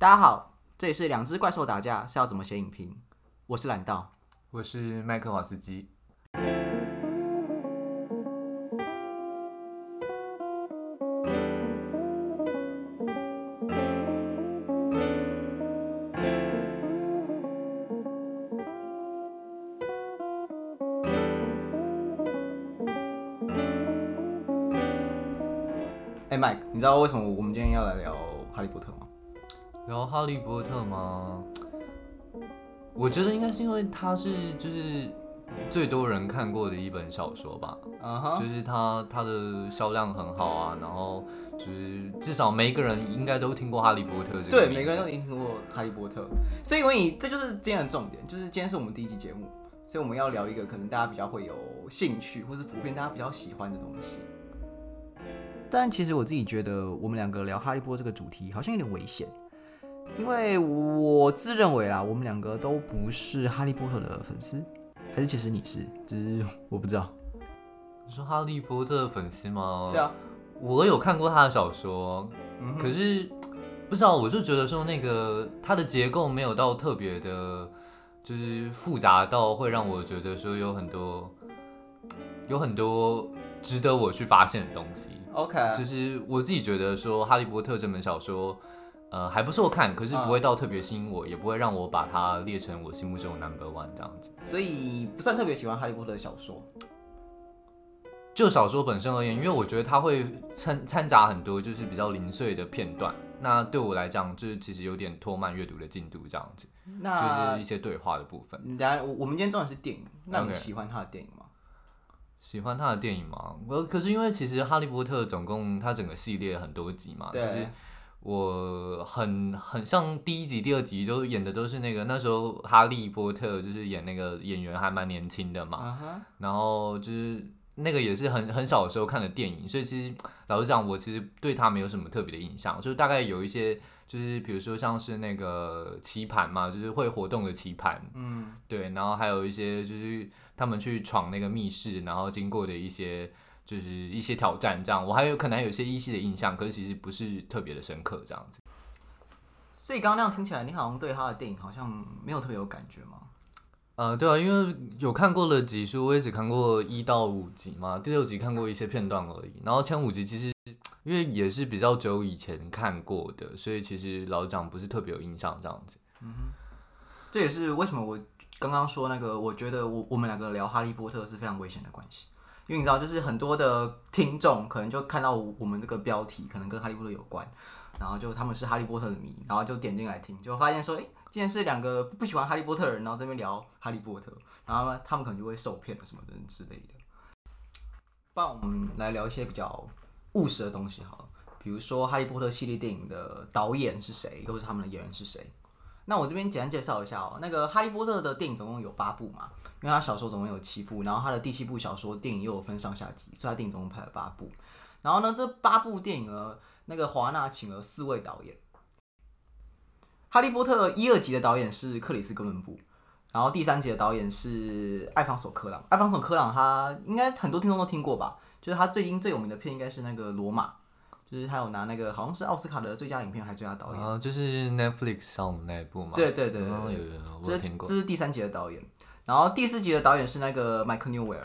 大家好，这里是两只怪兽打架是要怎么写影评？我是懒道，我是麦克瓦斯基。哎、m i k e 你知道为什么我们今天要来聊哈利波特吗？聊哈利波特吗？我觉得应该是因为它是就是最多人看过的一本小说吧，嗯哼，就是它它的销量很好啊，然后就是至少每一个人应该都听过哈利波特这个对，每个人都听过哈利波特，所以我以这就是今天的重点，就是今天是我们第一期节目，所以我们要聊一个可能大家比较会有兴趣，或是普遍大家比较喜欢的东西。但其实我自己觉得，我们两个聊哈利波特这个主题好像有点危险，因为我自认为啊，我们两个都不是哈利波特的粉丝，还是其实你是，只是我不知道。你说哈利波特的粉丝吗？对啊，我有看过他的小说，嗯可是不知道，我就觉得说那个它的结构没有到特别的，就是复杂到会让我觉得说有很多有很多值得我去发现的东西。OK，就是我自己觉得说《哈利波特》这本小说，呃，还不错看，可是不会到特别吸引我，也不会让我把它列成我心目中的 number one 这样子。所以不算特别喜欢哈利波特的小说。就小说本身而言，因为我觉得它会掺掺杂很多就是比较零碎的片段，那对我来讲，就是其实有点拖慢阅读的进度这样子，那就是一些对话的部分。你等下，我我们今天重点是电影，那你喜欢他的电影吗？喜欢他的电影吗？我可是因为其实《哈利波特》总共它整个系列很多集嘛，其对实我很很像第一集、第二集都演的都是那个那时候哈利波特就是演那个演员还蛮年轻的嘛，然后就是那个也是很很小的时候看的电影，所以其实老实讲，我其实对他没有什么特别的印象，就是大概有一些就是比如说像是那个棋盘嘛，就是会活动的棋盘，嗯，对，然后还有一些就是他们去闯那个密室，然后经过的一些就是一些挑战，这样我还有可能还有一些依稀的印象，可是其实不是特别的深刻这样子。所以刚刚那样听起来，你好像对他的电影好像没有特别有感觉吗？呃，对啊，因为有看过的集数，我也只看过一到五集嘛，第六集看过一些片段而已。然后前五集其实因为也是比较久以前看过的，所以其实老实讲不是特别有印象这样子。嗯这也是为什么我刚刚说那个，我觉得我我们两个聊哈利波特是非常危险的关系，因为你知道，就是很多的听众可能就看到我们这个标题，可能跟哈利波特有关，然后就他们是哈利波特的迷，然后就点进来听，就发现说，哎、竟然是两个不喜欢哈利波特的人，然后这边聊哈利波特，然后呢他们可能就会受骗了什么的之类的。不然我们来聊一些比较务实的东西好了，比如说哈利波特系列电影的导演是谁，或是他们的演员是谁。那我这边简单介绍一下哦，那个《哈利波特》的电影总共有八部嘛，因为他小说总共有七部，然后他的第七部小说电影又有分上下集，所以他电影总共拍了八部。然后呢，这八部电影呢，那个华纳请了四位导演，《哈利波特》一二集的导演是克里斯·哥伦布，然后第三集的导演是艾方索·科朗。艾方索·科朗他应该很多听众都听过吧，就是他最近最有名的片应该是那个《罗马》，就是他有拿那个好像是奥斯卡的最佳影片还是最佳导演。啊，就是 Netflix 上的那一部嘛。对对对对有有有，我这是有听过这。是第三集的导演，然后第四集的导演是那个 Mike Newell，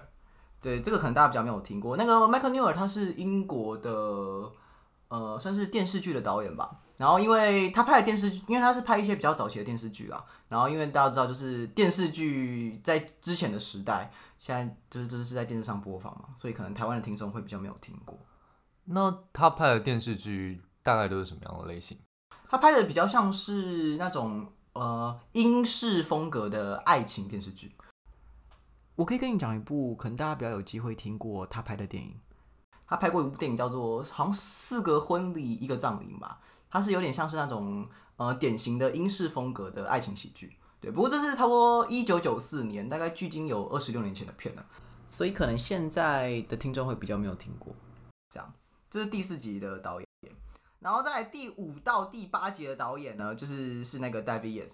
对，这个可能大家比较没有听过。那个 Mike Newell 他是英国的，呃，算是电视剧的导演吧。然后因为他拍的电视剧，因为他是拍一些比较早期的电视剧啊。然后因为大家知道，就是电视剧在之前的时代，现在就是就是是在电视上播放嘛，所以可能台湾的听众会比较没有听过。那他拍的电视剧大概都是什么样的类型？他拍的比较像是那种呃英式风格的爱情电视剧。我可以跟你讲一部可能大家比较有机会听过他拍的电影。他拍过一部电影叫做好像四个婚礼一个葬礼吧，它是有点像是那种呃典型的英式风格的爱情喜剧。对，不过这是差不多一九九四年，大概距今有二十六年前的片了，所以可能现在的听众会比较没有听过。这样，这是第四集的导演。然后在第五到第八集的导演呢，就是是那个 David Yes。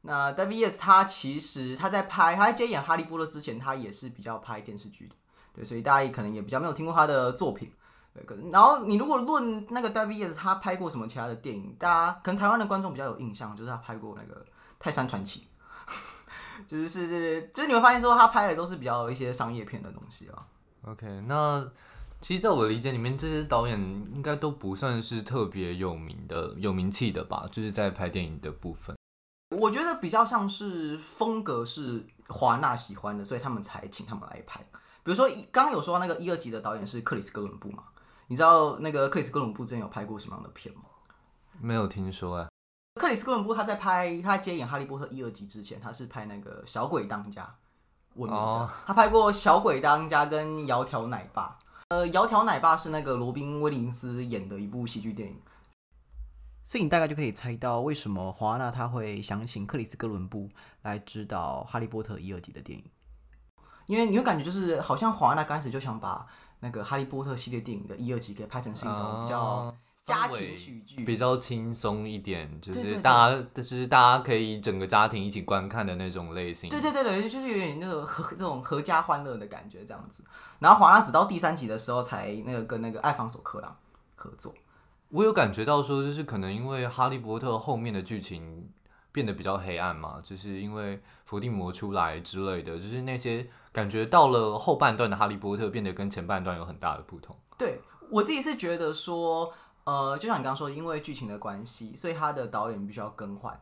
那 David Yes 他其实他在拍他在接演哈利波特之前，他也是比较拍电视剧的，对，所以大家也可能也比较没有听过他的作品。对，可然后你如果论那个 David Yes 他拍过什么其他的电影，大家可能台湾的观众比较有印象，就是他拍过那个《泰山传奇》，就是是就是你会发现说他拍的都是比较一些商业片的东西啊。OK，那其实在我的理解里面，这些导演应该都不算是特别有名的、有名气的吧？就是在拍电影的部分。我觉得比较像是风格是华纳喜欢的，所以他们才请他们来拍。比如说刚刚有说到那个一二级的导演是克里斯哥伦布嘛？你知道那个克里斯哥伦布之前有拍过什么样的片吗？没有听说哎、克里斯哥伦布他在拍他接演《哈利波特》一二集之前，他是拍那个《小鬼当家》闻名的。哦他拍过《小鬼当家》跟《窈窕奶爸》。呃，《窈窕奶爸》是那个罗宾威廉斯演的一部喜剧电影。所以你大概就可以猜到为什么华纳他会想请克里斯哥伦布来指导《哈利波特》一二集的电影，因为你会感觉就是好像华纳刚开始就想把那个《哈利波特》系列电影的一二集给拍成是一种比较哦家庭喜剧，比较轻松一点，就是大家就是大家可以整个家庭一起观看的那种类型。对对对对，就是有点那种合这种合家欢乐的感觉这样子。然后华纳直到第三集的时候才那个跟那个艾方索克朗合作。我有感觉到说，就是可能因为《哈利波特》后面的剧情变得比较黑暗嘛，就是因为伏地魔出来之类的，就是那些感觉到了后半段的《哈利波特》变得跟前半段有很大的不同。对我自己是觉得说，呃，就像你刚刚说，因为剧情的关系，所以他的导演必须要更换。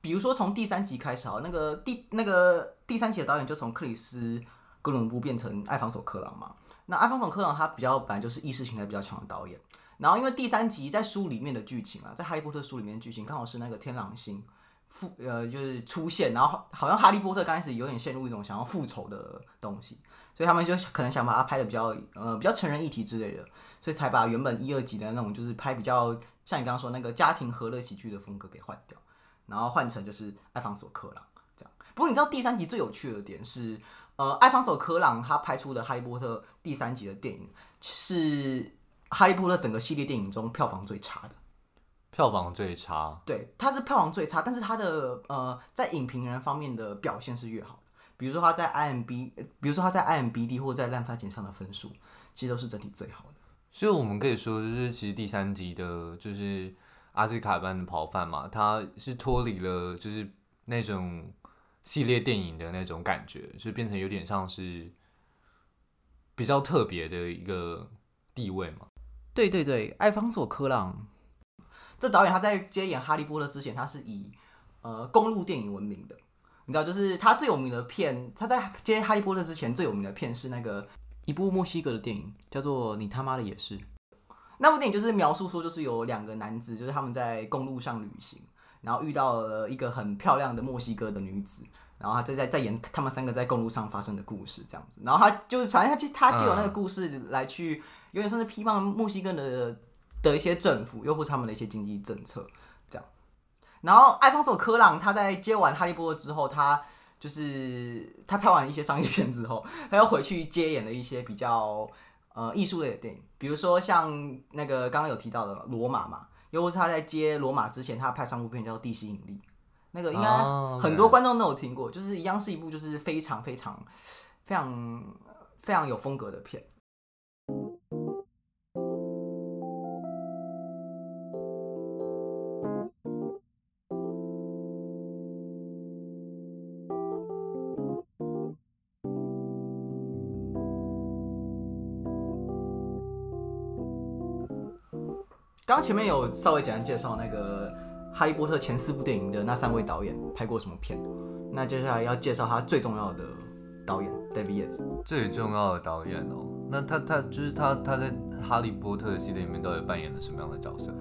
比如说从第三集开始啊，那个第那个第三集的导演就从克里斯哥伦布变成艾方索克朗嘛。那艾方索克朗他比较本来就是意识形态比较强的导演，然后因为第三集在书里面的剧情啊，在哈利波特书里面的剧情刚好是那个天狼星复呃就是出现，然后好像哈利波特刚开始有点陷入一种想要复仇的东西，所以他们就可能想把它拍的比较呃比较成人议题之类的，所以才把原本一二集的那种就是拍比较像你刚刚说那个家庭和乐喜剧的风格给换掉，然后换成就是艾方索克朗这样。不过你知道第三集最有趣的点是，呃，艾方索科朗他拍出的《哈利波特》第三集的电影是《哈利波特》整个系列电影中票房最差的。票房最差，对，它是票房最差，但是它的呃在影评人方面的表现是越好的。比如说他在 IMB，呃比如说他在 IMBD 或者在烂番茄上的分数，其实都是整体最好的。所以我们可以说，就是其实第三集的，就是阿兹卡班的逃犯嘛，他是脱离了就是那种系列电影的那种感觉，就变成有点像是比较特别的一个地位嘛。对对对，艾方索科朗这导演他在接演《哈利波特》之前，他是以呃公路电影闻名的。你知道，就是他最有名的片，他在接《哈利波特》之前最有名的片是那个一部墨西哥的电影，叫做《你他妈的也是》。那部电影就是描述说，就是有两个男子，就是他们在公路上旅行，然后遇到了一个很漂亮的墨西哥的女子，然后他在在在演他们三个在公路上发生的故事这样子。然后他就是反正他借他借由那个故事来去，有点算是批判墨西哥的的一些政府，又或是他们的一些经济政策。然后艾方索科朗他在接完《哈利波特》之后，他就是他拍完一些商业片之后，他又回去接演了一些比较呃艺术类的电影，比如说像那个刚刚有提到的《罗马》嘛，又或是他在接《罗马》之前，他拍上部片叫做《地心引力》，那个应该很多观众都有听过，就是一样是一部就是非常非常非常非常有风格的片。刚刚前面有稍微简单介绍那个《哈利波特》前四部电影的那三位导演拍过什么片，那接下来要介绍他最重要的导演 David Yates。最重要的导演哦，那他他就是他他在《哈利波特》的系列里面到底扮演了什么样的角色？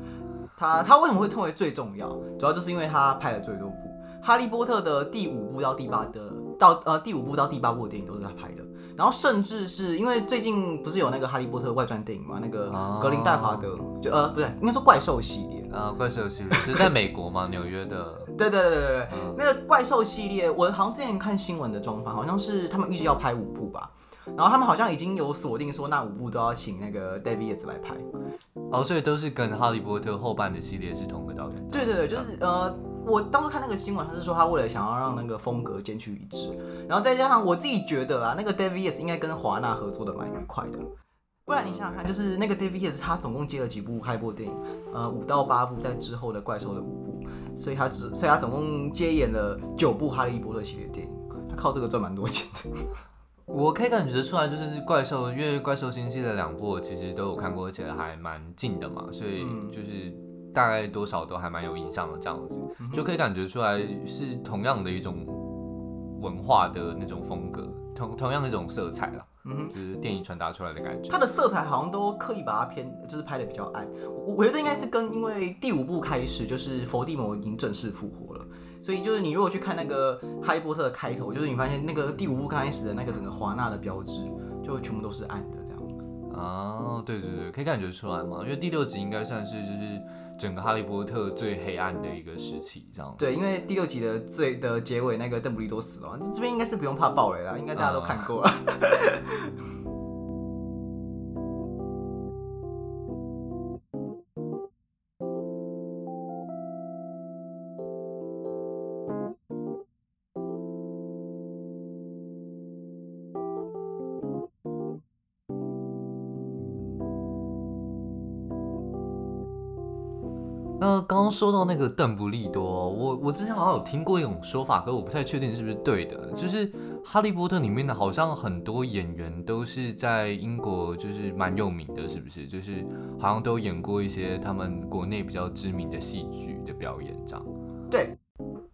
他他为什么会称为最重要？主要就是因为他拍了最多部《哈利波特》的第五部到第八的到呃第五部到第八部的电影都是他拍的。然后甚至是因为最近不是有那个《哈利波特》外传电影嘛，那个哦格林戴华德就呃不对，应该说怪兽系列。啊，怪兽系列就是在美国嘛，纽约的。对对对对对那个怪兽系列，我好像之前看新闻的状况，好像是他们预计要拍五部吧，然后他们好像已经有锁定说那五部都要请那个 David Yates 来拍。哦，所以都是跟《哈利波特》后半的系列是同个导演。对对对，就是呃，我当初看那个新闻，他是说他为了想要让那个风格兼具一致，然后再加上我自己觉得啦，那个 David Yates 应该跟华纳合作的蛮愉快的。不然你想想看，就是那个 David Yates 他总共接了几部哈利波特电影，呃，五到八部，在之后的怪兽的五部，所以他只，所以他总共接演了九部哈利波特系列电影，他靠这个赚蛮多钱的。我可以感觉出来，就是怪兽，因为怪兽星系的两部我其实都有看过，而且还蛮近的嘛，所以就是大概多少都还蛮有印象的，这样子就可以感觉出来是同样的一种文化的那种风格，同同样的一种色彩啦。嗯，就是电影传达出来的感觉。它的色彩好像都刻意把它偏，就是拍的比较暗。我我觉得这应该是跟因为第五部开始，就是伏地魔已经正式复活了，所以就是你如果去看那个哈利波特的开头，就是你发现那个第五部刚开始的那个整个华纳的标志，就全部都是暗的这样子。哦，对对对，可以感觉出来嘛，因为第六集应该算是就是。整个哈利波特最黑暗的一个时期，这样对，因为第六集的最的结尾，那个邓布利多死了，这边应该是不用怕爆雷了，应该大家都看过。了。那刚刚说到那个邓布利多，我我之前好像有听过一种说法，可我不太确定是不是对的，就是《哈利波特》里面的好像很多演员都是在英国就是蛮有名的，是不是？就是好像都演过一些他们国内比较知名的戏剧的表演，这样。对，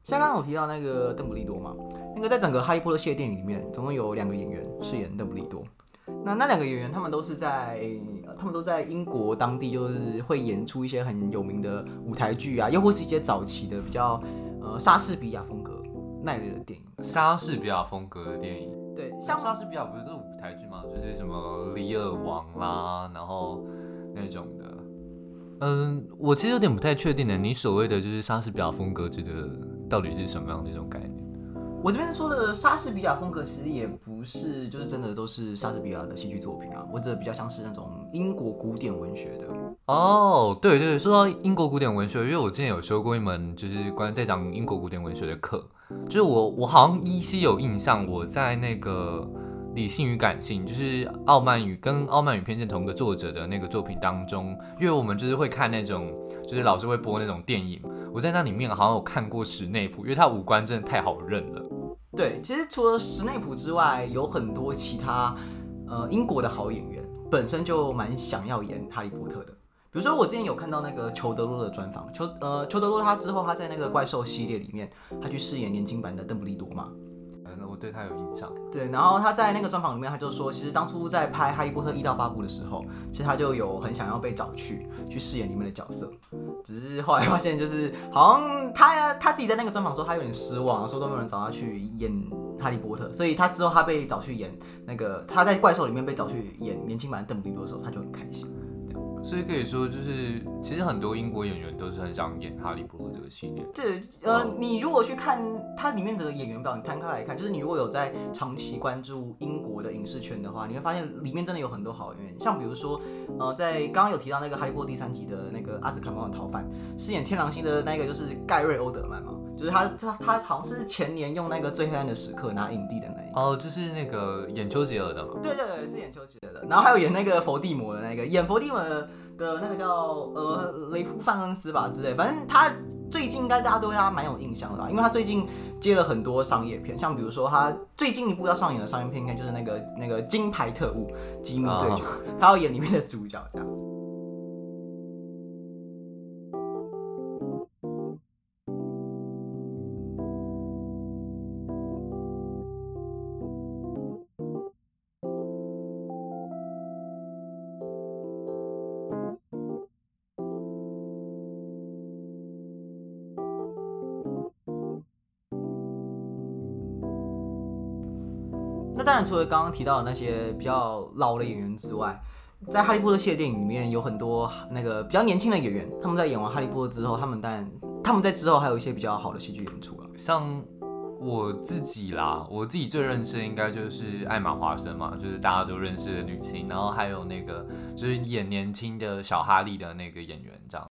像刚刚我提到那个邓布利多嘛，那个在整个《哈利波特》系列电影里面，总共有两个演员饰演邓布利多。那那两个演员，他们都是在，他们都在英国当地，就是会演出一些很有名的舞台剧啊，又或是一些早期的比较，呃，莎士比亚风格那类的电影。莎士比亚风格的电影，对，像莎士比亚不是都是舞台剧吗？就是什么《李尔王》啦，然后那种的。嗯，我其实有点不太确定的，你所谓的就是莎士比亚风格，这个到底是什么样的一种概念？我这边说的莎士比亚风格，其实也不是就是真的都是莎士比亚的戏剧作品啊，我指的比较像是那种英国古典文学的。哦，对对，说到英国古典文学，因为我之前有修过一门就是关于在讲英国古典文学的课，就是我我好像依稀有印象，我在那个理性与感性，就是傲慢与跟傲慢与偏见同一个作者的那个作品当中，因为我们就是会看那种就是老师会播那种电影。我在那里面好像有看过史内普，因为他五官真的太好认了。对，其实除了史内普之外，有很多其他呃英国的好演员，本身就蛮想要演哈利波特的。比如说我之前有看到那个裘德洛的专访，裘呃裘德洛他之后他在那个怪兽系列里面，他去饰演年轻版的邓布利多嘛。我对他有印象。对，然后他在那个专访里面，他就说，其实当初在拍《哈利波特》一到八部的时候，其实他就有很想要被找去去饰演里面的角色，只是后来发现，就是好像他他自己在那个专访说他有点失望，说都没有人找他去演《哈利波特》，所以他之后他被找去演那个他在怪兽里面被找去演年轻版邓布利多的时候，他就很开心。所以可以说，就是其实很多英国演员都是很想演《哈利波特》这个系列。这呃，你如果去看它里面的演员表，你摊开来看，就是你如果有在长期关注英国的影视圈的话，你会发现里面真的有很多好演员。像比如说，呃，在刚刚有提到那个《哈利波特》第三集的那个阿兹卡邦的逃犯，饰演天狼星的那个就是盖瑞欧德曼嘛，就是他他他好像是前年用那个最黑暗的时刻拿影帝的那一哦，就是那个演丘吉尔的嘛。对对对，是演丘吉尔的。然后还有演那个伏地魔的那个，演伏地魔。的那个叫呃雷夫范恩斯吧之类，反正他最近应该大家对他蛮有印象的，因为他最近接了很多商业片，像比如说他最近一部要上演的商业片，应该就是那个那个金牌特务机密对决，他要演里面的主角这样。那然，除了刚刚提到的那些比较老的演员之外，在《哈利波特》系列电影里面有很多那个比较年轻的演员，他们在演完《哈利波特》之后，他们当然他们在之后还有一些比较好的戏剧演出了。像我自己啦，我自己最认识的应该就是艾玛·华森嘛，就是大家都认识的女星，然后还有那个就是演年轻的小哈利的那个演员，这样。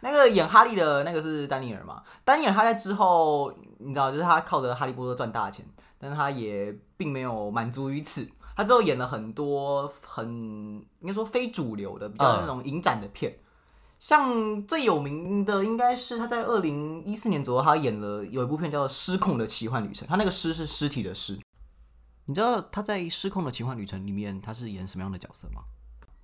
那个演哈利的那个是丹尼尔嘛？丹尼尔他在之后，你知道，就是他靠着《哈利波特》赚大钱。但他也并没有满足于此，他之后演了很多很应该说非主流的，比较那种影展的片。像最有名的应该是他在二零一四年左右，他演了有一部片叫《失控的奇幻旅程》，他那个“尸”是尸体的“尸”。你知道他在《失控的奇幻旅程》里面他是演什么样的角色吗？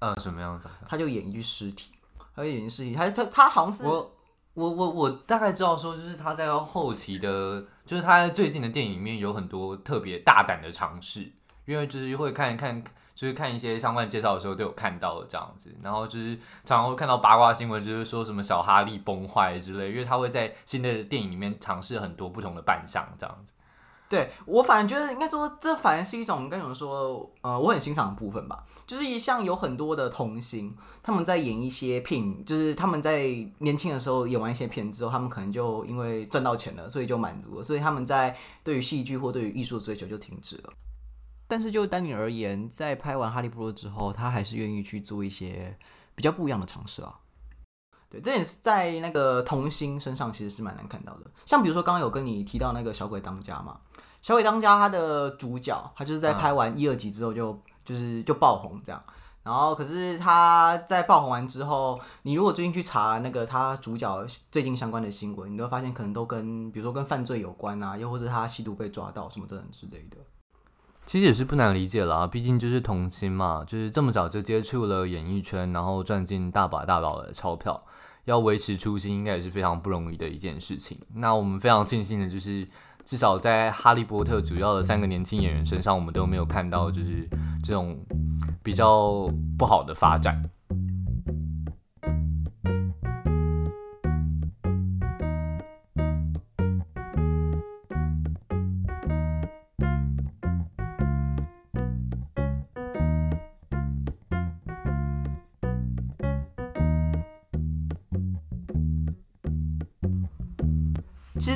呃，什么样的角色？他就演一具尸体，他就演一具尸体，他他他好像是我我我我大概知道说，就是他在后期的，就是他在最近的电影里面有很多特别大胆的尝试，因为就是会看一看。就是看一些相关介绍的时候都有看到这样子，然后就是常常会看到八卦新闻，就是说什么小哈利崩坏之类，因为他会在新的电影里面尝试很多不同的扮相这样子。对我反而觉得应该说，这反而是一种该怎么说？呃，我很欣赏的部分吧。就是一像有很多的童星，他们在演一些片，就是他们在年轻的时候演完一些片之后，他们可能就因为赚到钱了，所以就满足了，所以他们在对于戏剧或对于艺术的追求就停止了。但是就丹尼而言，在拍完《哈利波特》之后，他还是愿意去做一些比较不一样的尝试啊。对，这也是在那个童星身上其实是蛮难看到的。像比如说刚刚有跟你提到那个《小鬼当家》嘛，《小鬼当家》他的主角，他就是在拍完一二集之后就就是就爆红这样。然后可是他在爆红完之后，你如果最近去查那个他主角最近相关的新闻，你都会发现可能都跟比如说跟犯罪有关啊，又或者他吸毒被抓到什么等等之类的。其实也是不难理解啦，毕竟就是童星嘛，就是这么早就接触了演艺圈，然后赚进大把大把的钞票，要维持初心应该也是非常不容易的一件事情。那我们非常庆幸的就是，至少在《哈利波特》主要的三个年轻演员身上，我们都没有看到就是这种比较不好的发展。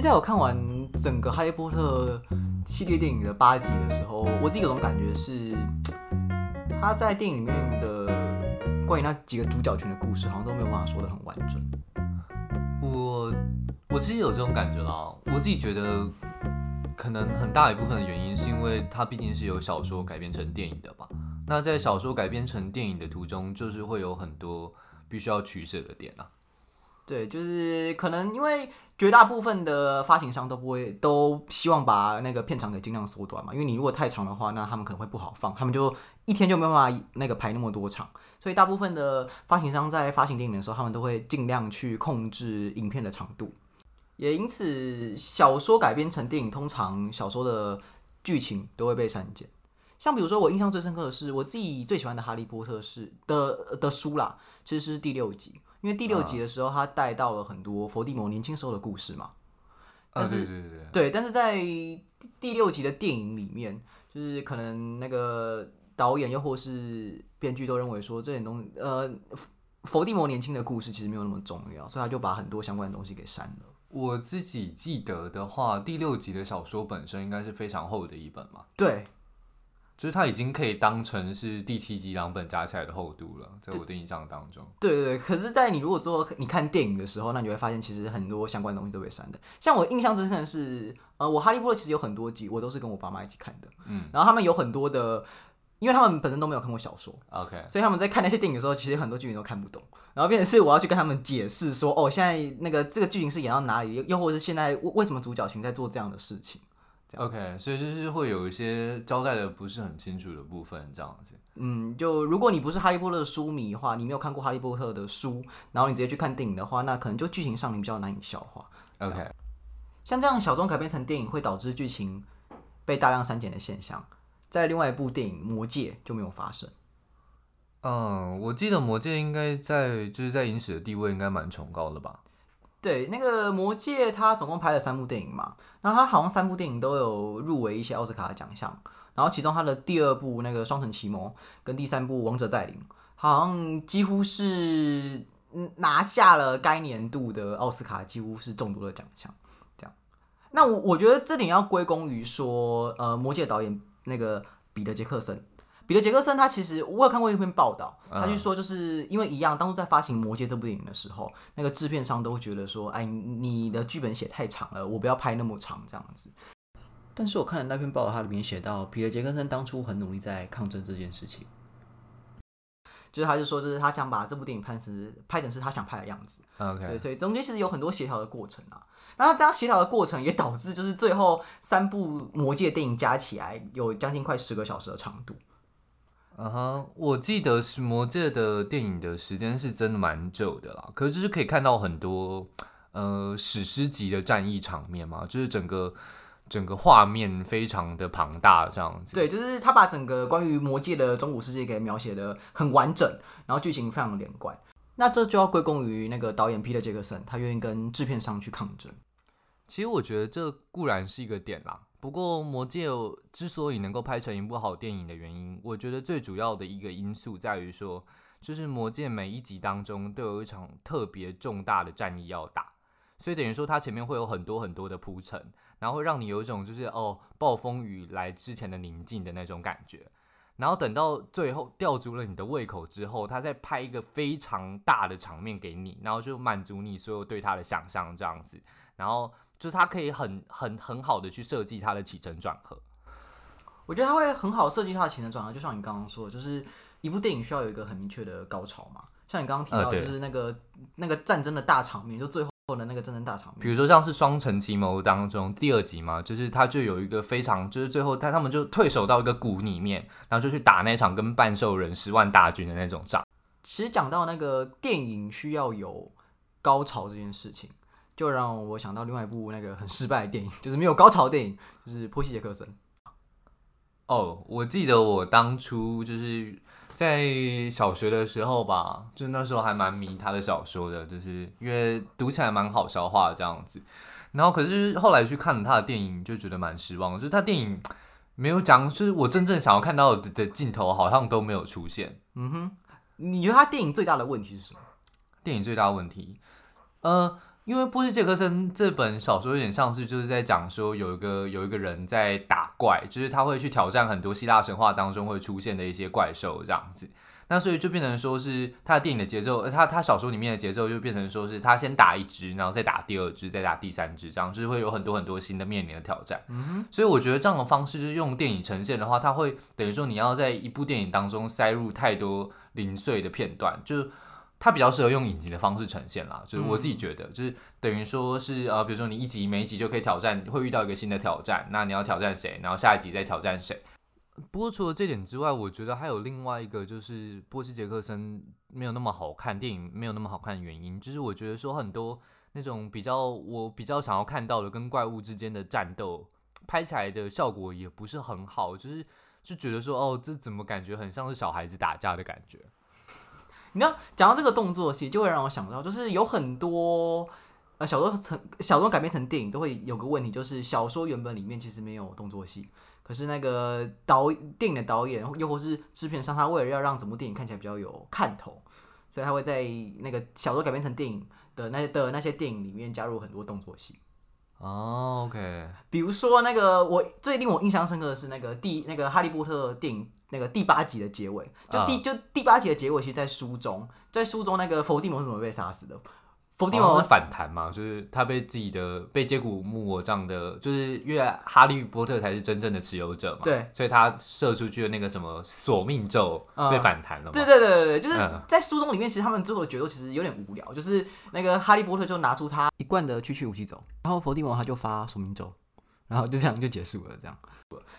在我看完整个《哈利波特》系列电影的八集的时候，我自己有种感觉是，他在电影里面的关于那几个主角群的故事，好像都没有办法说的很完整。我我其实有这种感觉啦，我自己觉得，可能很大一部分的原因是因为它毕竟是由小说改编成电影的吧。那在小说改编成电影的途中，就是会有很多必须要取舍的点啊。对，就是可能因为绝大部分的发行商都不会都希望把那个片长给尽量缩短嘛，因为你如果太长的话，那他们可能会不好放，他们就一天就没办法那个排那么多场，所以大部分的发行商在发行电影的时候，他们都会尽量去控制影片的长度，也因此小说改编成电影，通常小说的剧情都会被删减。像比如说我印象最深刻的是我自己最喜欢的《哈利波特》是的的书啦，其实是第六集。因为第六集的时候，他带到了很多伏地魔年轻时候的故事嘛。啊，对对对对。但是在第六集的电影里面，就是可能那个导演又或是编剧都认为说这点东西，呃，伏地魔年轻的故事其实没有那么重要，所以他就把很多相关的东西给删了。我自己记得的话，第六集的小说本身应该是非常厚的一本嘛。对。就是它已经可以当成是第七集两本加起来的厚度了，在我的印象当中。对对对，可是，在你如果做你看电影的时候，那你会发现其实很多相关东西都被删的。像我印象最深的是，呃，我哈利波特其实有很多集，我都是跟我爸妈一起看的。嗯。然后他们有很多的，因为他们本身都没有看过小说，OK，所以他们在看那些电影的时候，其实很多剧情都看不懂。然后变成是我要去跟他们解释说，哦，现在那个这个剧情是演到哪里，又或者是现在为为什么主角群在做这样的事情。OK，所以就是会有一些交代的不是很清楚的部分，这样子。嗯，就如果你不是哈利波特的书迷的话，你没有看过哈利波特的书，然后你直接去看电影的话，那可能就剧情上你比较难以消化。OK，像这样小众改编成电影会导致剧情被大量删减的现象，在另外一部电影《魔戒》就没有发生。嗯，我记得《魔戒》应该在就是在影史的地位应该蛮崇高的吧。对，那个《魔戒》它总共拍了三部电影嘛，然后它好像三部电影都有入围一些奥斯卡的奖项，然后其中它的第二部那个《双城奇谋》跟第三部《王者再临》，好像几乎是拿下了该年度的奥斯卡，几乎是众多的奖项。这样，那我我觉得这点要归功于说，呃，《魔戒》导演那个彼得·杰克森。彼得·杰克森，他其实我有看过一篇报道，他就说，就是因为一样，当初在发行《魔戒》这部电影的时候，那个制片商都觉得说，哎，你的剧本写太长了，我不要拍那么长这样子。但是我看的那篇报道，它里面写到，彼得·杰克森当初很努力在抗争这件事情，就是他就说，就是他想把这部电影拍成拍成是他想拍的样子。对，OK，所以中间其实有很多协调的过程啊。那这样协调的过程也导致，就是最后三部魔戒电影加起来有将近快十个小时的长度。嗯哼，我记得是《魔戒》的电影的时间是真的蛮久的啦，可是就是可以看到很多呃史诗级的战役场面嘛，就是整个整个画面非常的庞大这样子。对，就是他把整个关于魔戒的中古世界给描写的很完整，然后剧情非常连贯。那这就要归功于那个导演 Peter Jackson，，他愿意跟制片商去抗争。其实我觉得这固然是一个点啦，不过《魔戒》之所以能够拍成一部好电影的原因，我觉得最主要的一个因素在于说，就是《魔戒》每一集当中都有一场特别重大的战役要打，所以等于说它前面会有很多很多的铺陈，然后让你有一种就是哦暴风雨来之前的宁静的那种感觉。然后等到最后吊足了你的胃口之后，他再拍一个非常大的场面给你，然后就满足你所有对他的想象这样子。然后就是他可以很很很好的去设计他的起承转合。我觉得他会很好设计他的起承转合，就像你刚刚说的，就是一部电影需要有一个很明确的高潮嘛。像你刚刚提到，就是那个、那个战争的大场面，就最后的那个战争大场面。比如说像是《双城奇谋》当中第二集嘛，就是他就有一个非常，就是最后他他们就退守到一个谷里面，然后就去打那场跟半兽人十万大军的那种仗。其实讲到那个电影需要有高潮这件事情，就让我想到另外一部那个很失败的电影，就是没有高潮的电影，就是《波西·杰克森》。哦，我记得我当初就是在小学的时候吧，就那时候还蛮迷他的小说的，就是因为读起来蛮好消化这样子。然后可是后来去看了他的电影，就觉得蛮失望，就是他电影没有讲，就是我真正想要看到的的镜头好像都没有出现。嗯哼，你觉得他电影最大的问题是什么？电影最大的问题，呃，因为波西·杰克森这本小说有点像是就是在讲说有一个有一个人在打怪，就是他会去挑战很多希腊神话当中会出现的一些怪兽这样子。那所以就变成说是他的电影的节奏，呃他他小说里面的节奏就变成说是他先打一只，然后再打第二只，再打第三只，这样就是会有很多很多新的面临的挑战。嗯所以我觉得这样的方式就是用电影呈现的话，它会等于说你要在一部电影当中塞入太多零碎的片段，就它比较适合用影集的方式呈现啦。就是我自己觉得，就是等于说是呃，比如说你一集每一集就可以挑战，会遇到一个新的挑战，那你要挑战谁，然后下一集再挑战谁。不过除了这点之外，我觉得还有另外一个，就是波西·杰克森没有那么好看，电影没有那么好看的原因，就是我觉得说很多那种比较我比较想要看到的跟怪物之间的战斗，拍起来的效果也不是很好，就是就觉得说哦，这怎么感觉很像是小孩子打架的感觉。你知道，讲到这个动作戏，就会让我想到，就是有很多呃小说成小说改编成电影，都会有个问题，就是小说原本里面其实没有动作戏，可是那个导电影的导演又或是制片商，他为了要让整部电影看起来比较有看头，所以他会在那个小说改编成电影的那的那些电影里面加入很多动作戏。哦，OK，比如说那个我最令我印象深刻的是那个第那个哈利波特电影那个第八集的结尾，就第、就第八集的结尾，其实在书中，在书中那个伏地魔是怎么被杀死的？伏地魔、哦是反弹嘛，就是他被自己的被接骨木魔杖的，就是因为哈利波特才是真正的持有者嘛，对，所以他射出去的那个什么索命咒嗯被反弹了嘛，对对对对对，就是嗯在书中里面，其实他们最后的决斗其实有点无聊，就是那个哈利波特就拿出他一贯的区区武器走，然后伏地魔他就发索命咒，然后就这样就结束了这样。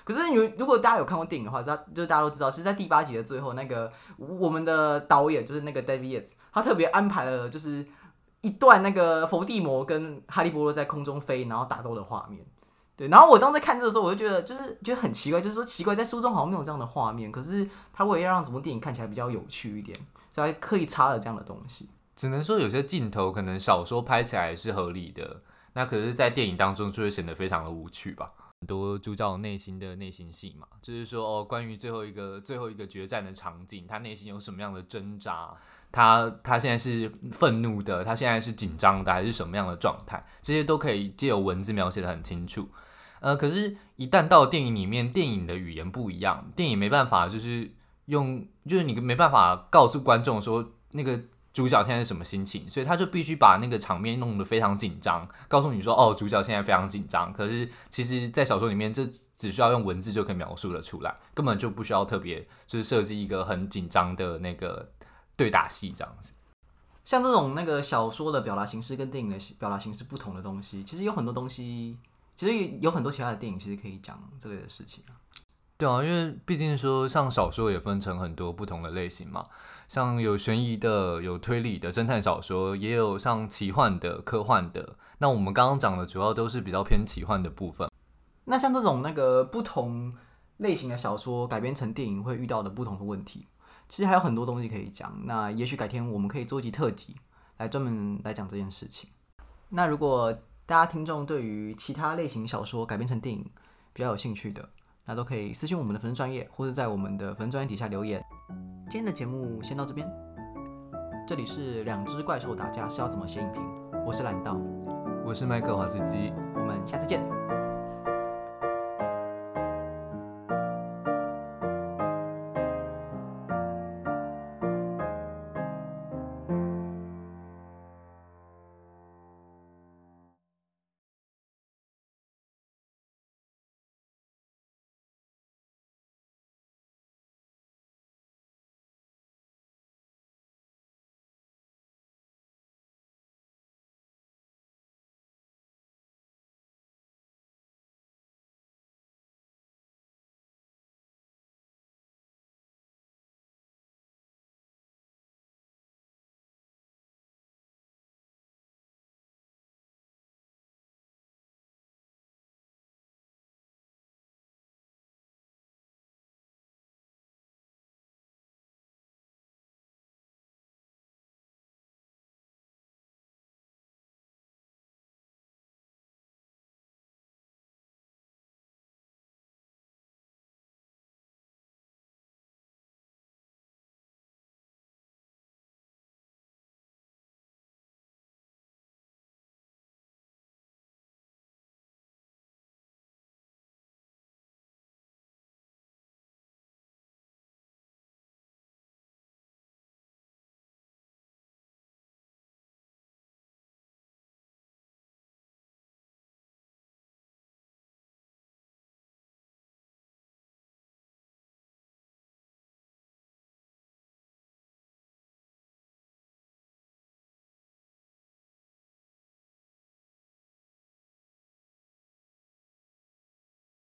可是你如果大家有看过电影的话，大就是大家都知道，其实，在第八集的最后，那个我们的导演就是那个 David Yates，他特别安排了就是一段那个伏地魔跟哈利波特在空中飞，然后打斗的画面。对，然后我当时看这个时候，我就觉得就是觉得很奇怪，就是说奇怪，在书中好像没有这样的画面，可是他为了要让整部电影看起来比较有趣一点，所以他刻意插了这样的东西。只能说有些镜头可能小说拍起来是合理的，那可是，在电影当中就会显得非常的无趣吧。很多主角内心的内心戏嘛，就是说哦，关于最后一个最后一个决战的场景，他内心有什么样的挣扎，他他现在是愤怒的，他现在是紧张的，还是什么样的状态，这些都可以借由文字描写的很清楚。呃，可是，一旦到电影里面，电影的语言不一样，电影没办法就是用，就是你没办法告诉观众说那个主角现在是什么心情，所以他就必须把那个场面弄得非常紧张，告诉你说哦，主角现在非常紧张。可是其实，在小说里面，这只需要用文字就可以描述的出来，根本就不需要特别就是设计一个很紧张的那个对打戏这样子。像这种那个小说的表达形式跟电影的表达形式不同的东西，其实有很多东西，其实有很多其他的电影其实可以讲这类的事情啊。对啊，因为毕竟说像小说也分成很多不同的类型嘛，像有悬疑的、有推理的侦探小说，也有像奇幻的、科幻的。那我们刚刚讲的主要都是比较偏奇幻的部分。那像这种那个不同类型的小说改编成电影会遇到的不同的问题。其实还有很多东西可以讲，那也许改天我们可以做一集特辑，来专门来讲这件事情。那如果大家听众对于其他类型小说改编成电影比较有兴趣的，那都可以私信我们的粉丝专业，或者在我们的粉丝专业底下留言。今天的节目先到这边，这里是两只怪兽打架是要怎么写影评？我是蓝道，我是麦克华斯基，我们下次见。